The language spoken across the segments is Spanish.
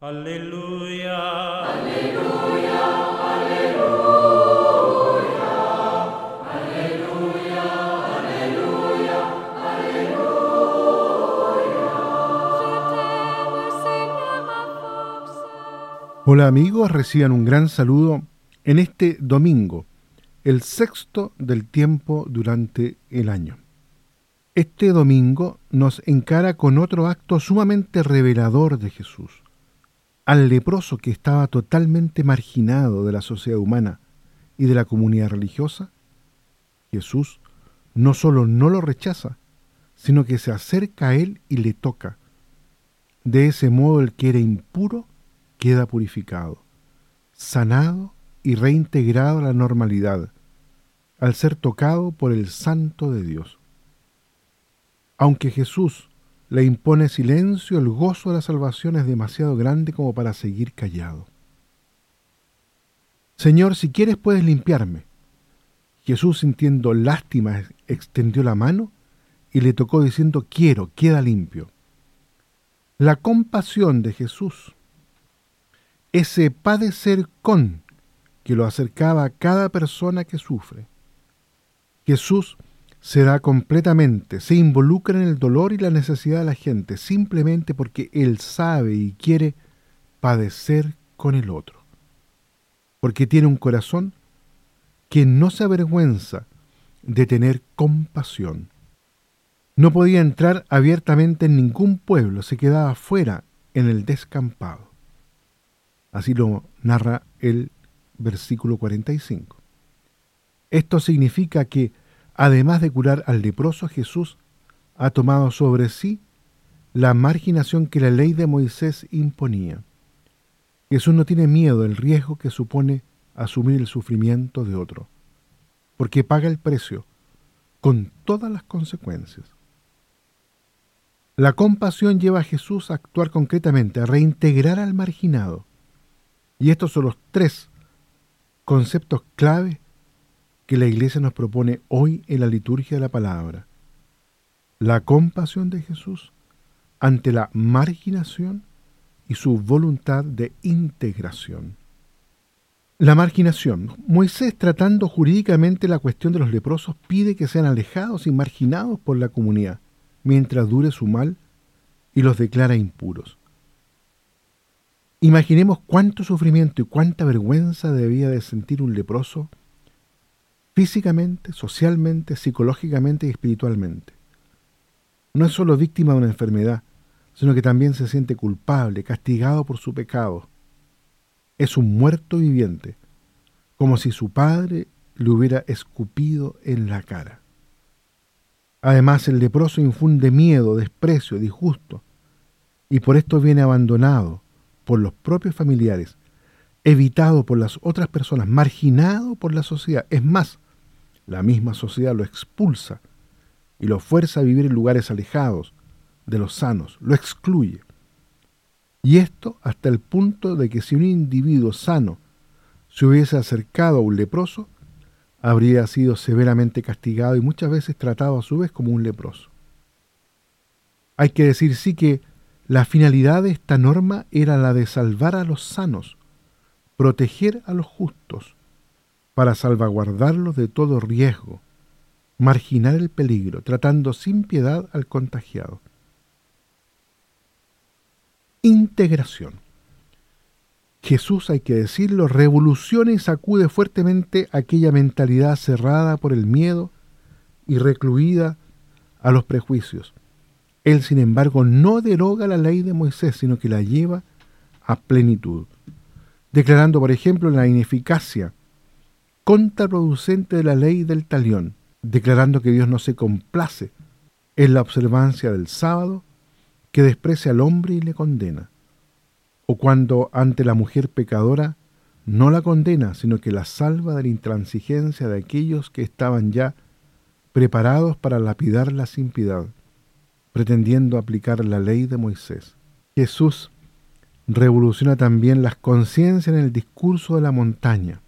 Aleluya. Aleluya. Aleluya. Aleluya. Aleluya. Hola amigos, reciban un gran saludo en este domingo, el sexto del tiempo durante el año. Este domingo nos encara con otro acto sumamente revelador de Jesús al leproso que estaba totalmente marginado de la sociedad humana y de la comunidad religiosa, Jesús no solo no lo rechaza, sino que se acerca a él y le toca. De ese modo el que era impuro queda purificado, sanado y reintegrado a la normalidad, al ser tocado por el Santo de Dios. Aunque Jesús le impone silencio, el gozo de la salvación es demasiado grande como para seguir callado. Señor, si quieres puedes limpiarme. Jesús, sintiendo lástima, extendió la mano y le tocó diciendo, quiero, queda limpio. La compasión de Jesús, ese padecer con que lo acercaba a cada persona que sufre. Jesús se da completamente, se involucra en el dolor y la necesidad de la gente, simplemente porque Él sabe y quiere padecer con el otro. Porque tiene un corazón que no se avergüenza de tener compasión. No podía entrar abiertamente en ningún pueblo, se quedaba fuera en el descampado. Así lo narra el versículo 45. Esto significa que Además de curar al leproso, Jesús ha tomado sobre sí la marginación que la ley de Moisés imponía. Jesús no tiene miedo del riesgo que supone asumir el sufrimiento de otro, porque paga el precio con todas las consecuencias. La compasión lleva a Jesús a actuar concretamente, a reintegrar al marginado. Y estos son los tres conceptos clave que la Iglesia nos propone hoy en la liturgia de la palabra. La compasión de Jesús ante la marginación y su voluntad de integración. La marginación. Moisés, tratando jurídicamente la cuestión de los leprosos, pide que sean alejados y marginados por la comunidad, mientras dure su mal, y los declara impuros. Imaginemos cuánto sufrimiento y cuánta vergüenza debía de sentir un leproso físicamente, socialmente, psicológicamente y espiritualmente. No es solo víctima de una enfermedad, sino que también se siente culpable, castigado por su pecado. Es un muerto viviente, como si su padre le hubiera escupido en la cara. Además, el leproso infunde miedo, desprecio, disgusto, y por esto viene abandonado por los propios familiares, evitado por las otras personas, marginado por la sociedad. Es más, la misma sociedad lo expulsa y lo fuerza a vivir en lugares alejados de los sanos, lo excluye. Y esto hasta el punto de que si un individuo sano se hubiese acercado a un leproso, habría sido severamente castigado y muchas veces tratado a su vez como un leproso. Hay que decir sí que la finalidad de esta norma era la de salvar a los sanos, proteger a los justos, para salvaguardarlos de todo riesgo, marginar el peligro, tratando sin piedad al contagiado. Integración. Jesús, hay que decirlo, revoluciona y sacude fuertemente aquella mentalidad cerrada por el miedo y recluida a los prejuicios. Él, sin embargo, no deroga la ley de Moisés, sino que la lleva a plenitud, declarando, por ejemplo, la ineficacia contraproducente de la ley del talión, declarando que Dios no se complace en la observancia del sábado, que desprecia al hombre y le condena, o cuando ante la mujer pecadora no la condena, sino que la salva de la intransigencia de aquellos que estaban ya preparados para lapidarla sin piedad, pretendiendo aplicar la ley de Moisés. Jesús revoluciona también las conciencias en el discurso de la montaña,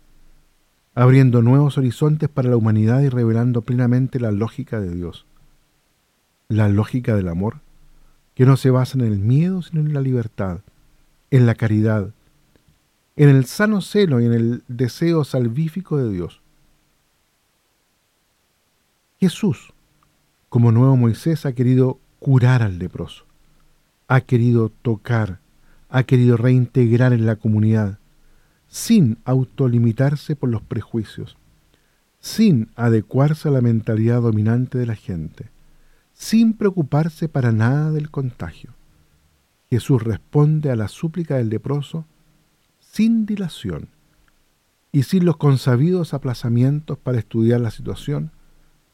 abriendo nuevos horizontes para la humanidad y revelando plenamente la lógica de Dios. La lógica del amor, que no se basa en el miedo, sino en la libertad, en la caridad, en el sano celo y en el deseo salvífico de Dios. Jesús, como nuevo Moisés, ha querido curar al leproso, ha querido tocar, ha querido reintegrar en la comunidad, sin autolimitarse por los prejuicios, sin adecuarse a la mentalidad dominante de la gente, sin preocuparse para nada del contagio. Jesús responde a la súplica del leproso sin dilación y sin los consabidos aplazamientos para estudiar la situación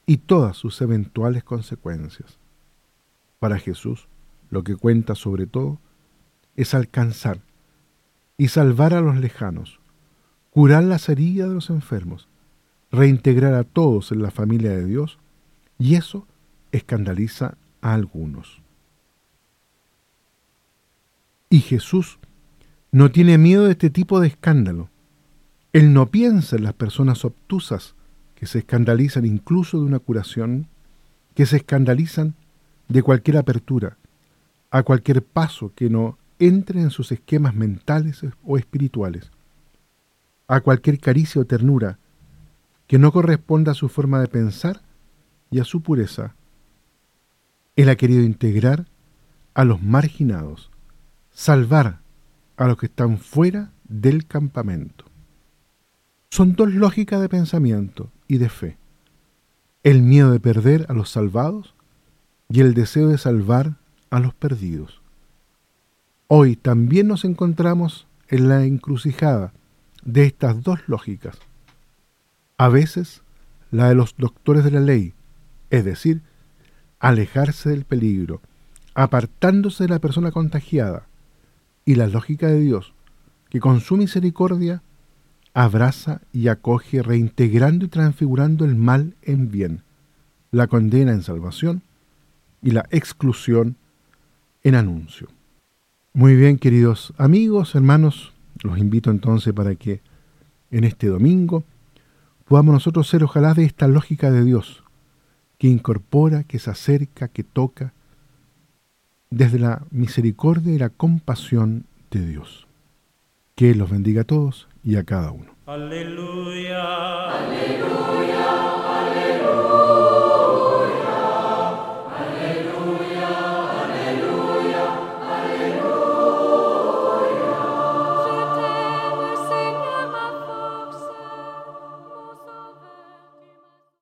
y todas sus eventuales consecuencias. Para Jesús, lo que cuenta sobre todo es alcanzar y salvar a los lejanos, curar las heridas de los enfermos, reintegrar a todos en la familia de Dios, y eso escandaliza a algunos. Y Jesús no tiene miedo de este tipo de escándalo. Él no piensa en las personas obtusas que se escandalizan incluso de una curación, que se escandalizan de cualquier apertura, a cualquier paso que no entre en sus esquemas mentales o espirituales, a cualquier caricia o ternura que no corresponda a su forma de pensar y a su pureza. Él ha querido integrar a los marginados, salvar a los que están fuera del campamento. Son dos lógicas de pensamiento y de fe. El miedo de perder a los salvados y el deseo de salvar a los perdidos. Hoy también nos encontramos en la encrucijada de estas dos lógicas. A veces la de los doctores de la ley, es decir, alejarse del peligro, apartándose de la persona contagiada, y la lógica de Dios, que con su misericordia abraza y acoge reintegrando y transfigurando el mal en bien, la condena en salvación y la exclusión en anuncio. Muy bien, queridos amigos, hermanos, los invito entonces para que en este domingo podamos nosotros ser ojalá de esta lógica de Dios, que incorpora, que se acerca, que toca, desde la misericordia y la compasión de Dios. Que los bendiga a todos y a cada uno. Aleluya. Aleluya.